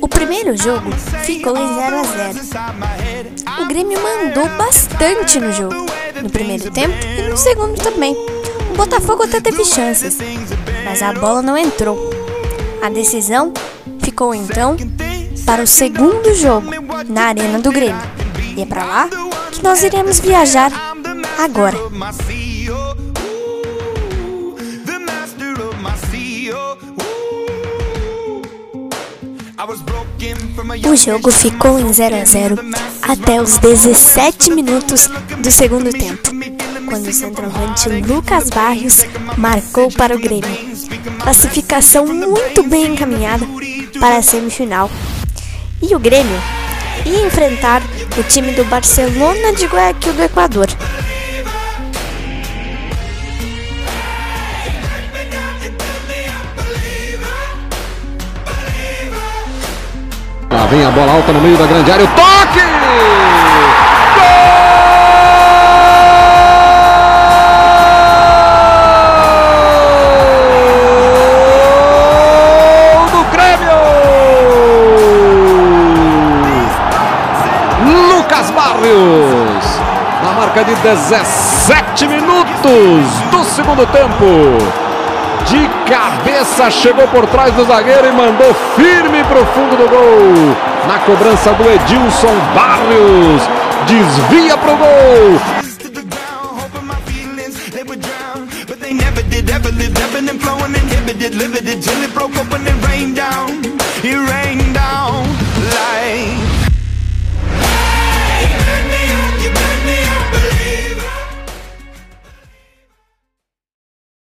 O primeiro jogo ficou em 0 a 0. O Grêmio mandou bastante no jogo, no primeiro tempo e no segundo também. O Botafogo até teve chances, mas a bola não entrou. A decisão ficou então para o segundo jogo na Arena do Grêmio. E é para lá que nós iremos viajar agora. O jogo ficou em 0 a 0 até os 17 minutos do segundo tempo, quando o centroavante Lucas Barrios marcou para o Grêmio. Classificação muito bem encaminhada para a semifinal. E o Grêmio ia enfrentar o time do Barcelona de Guayaquil do Equador. Vem a bola alta no meio da grande área. O toque! Marca de 17 minutos do segundo tempo. De cabeça chegou por trás do zagueiro e mandou firme para o fundo do gol. Na cobrança do Edilson Barrios. Desvia para o gol. Till it broke open and rained down.